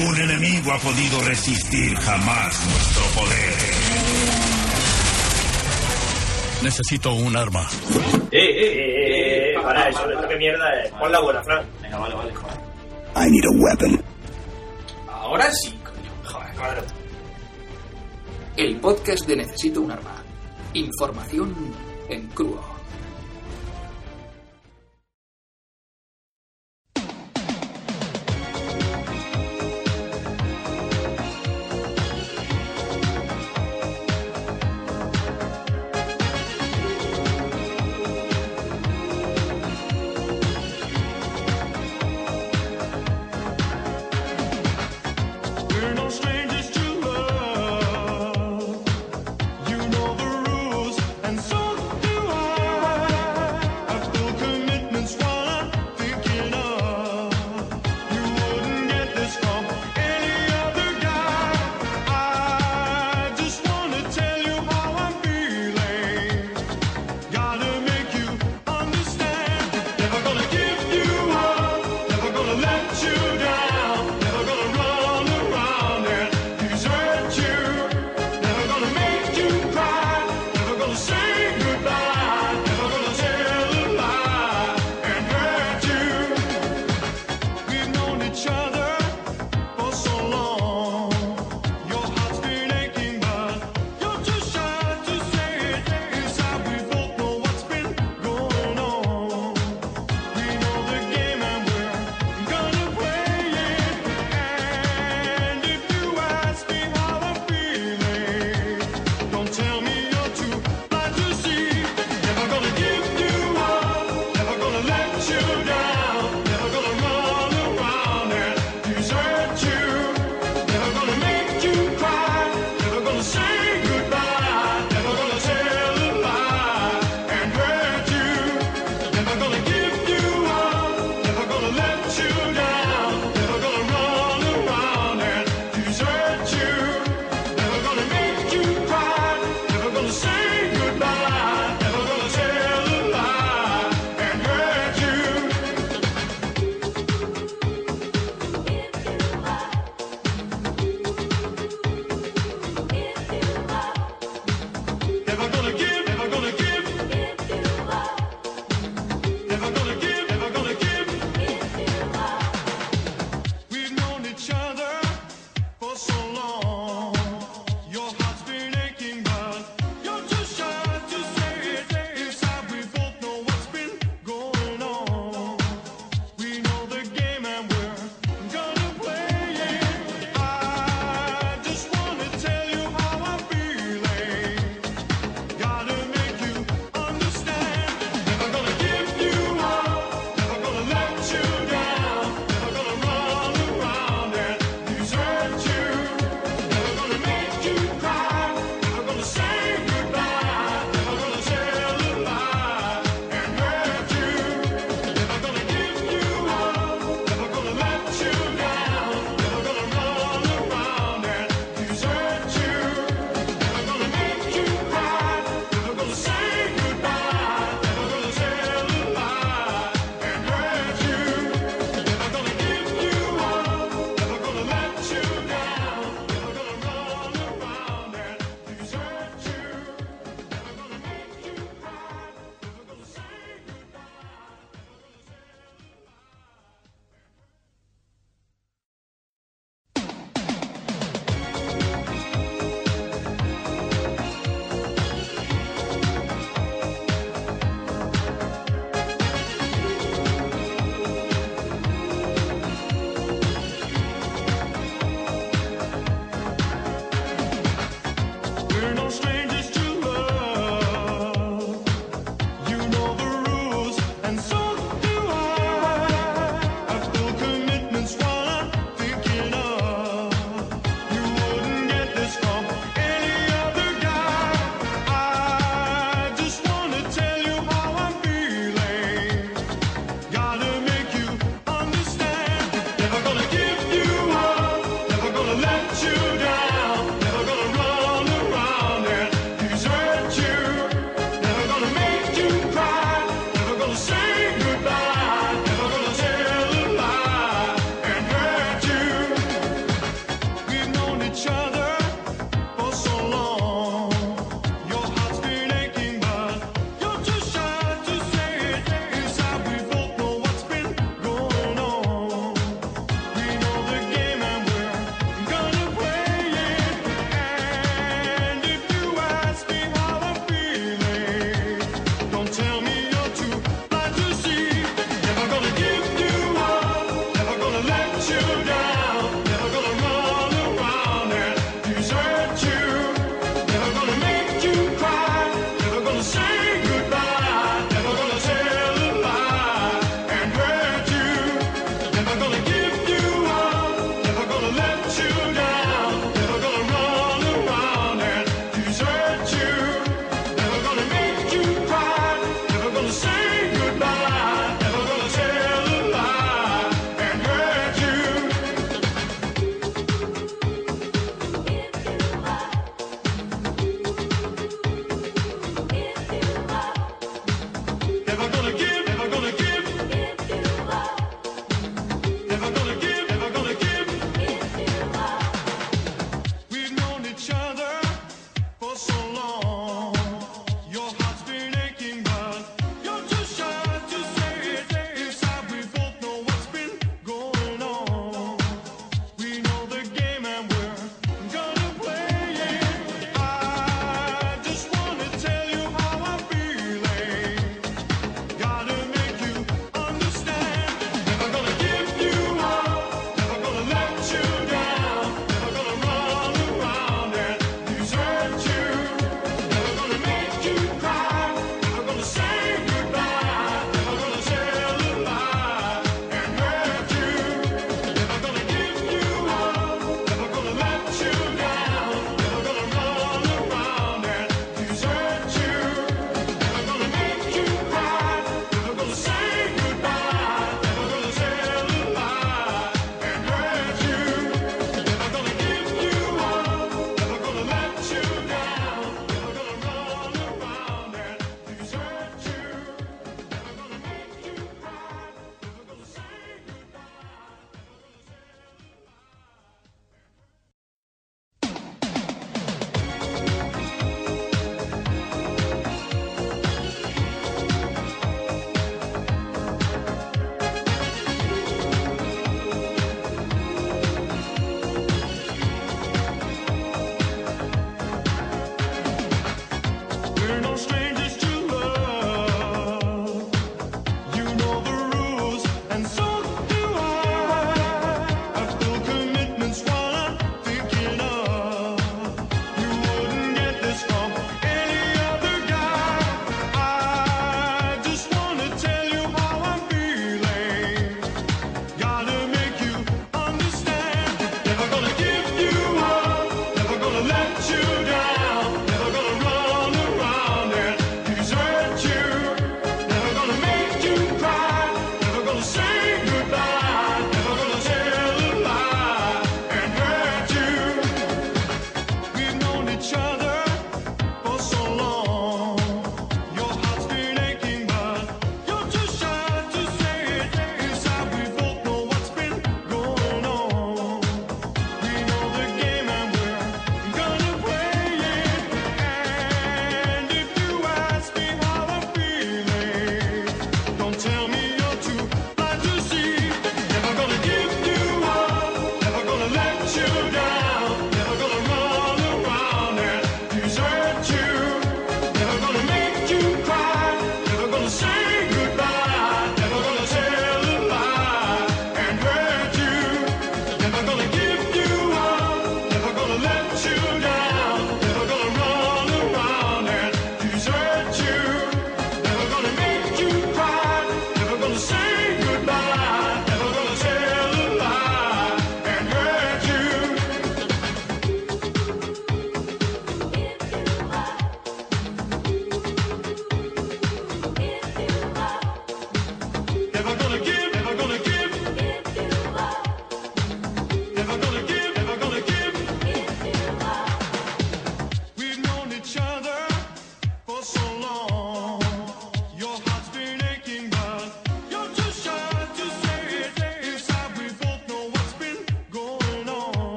Ningún enemigo ha podido resistir jamás nuestro poder. Necesito un arma. Eh, eh, eh, eh, eh para eso, qué mierda es. Pon la buena, Fran. Venga, vale, vale, joder. I need a weapon. Ahora sí, coño. Joder. El podcast de Necesito un arma. Información en crudo. Never gonna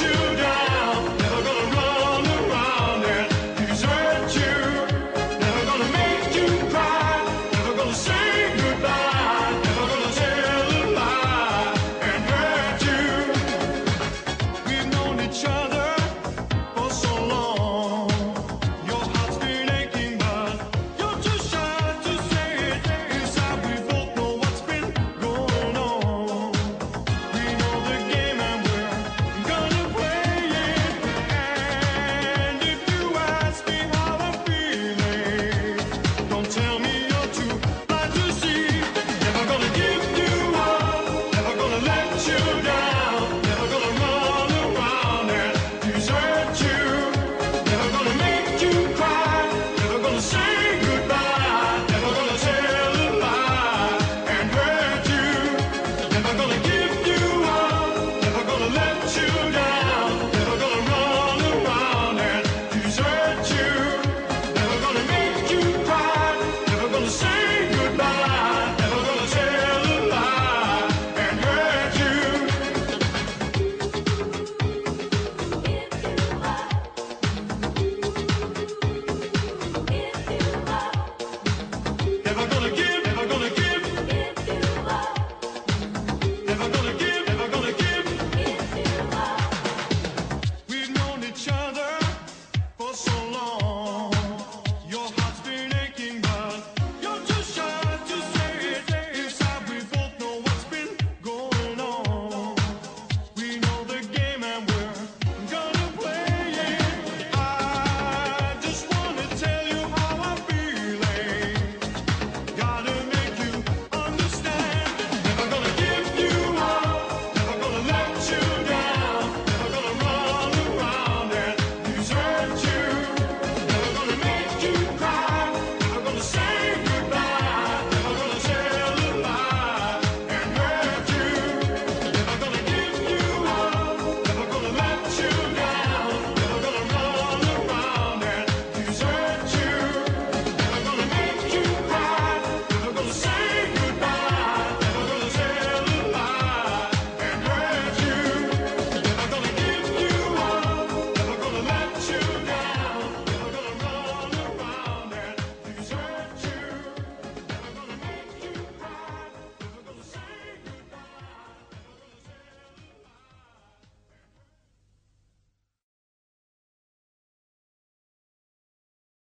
you down.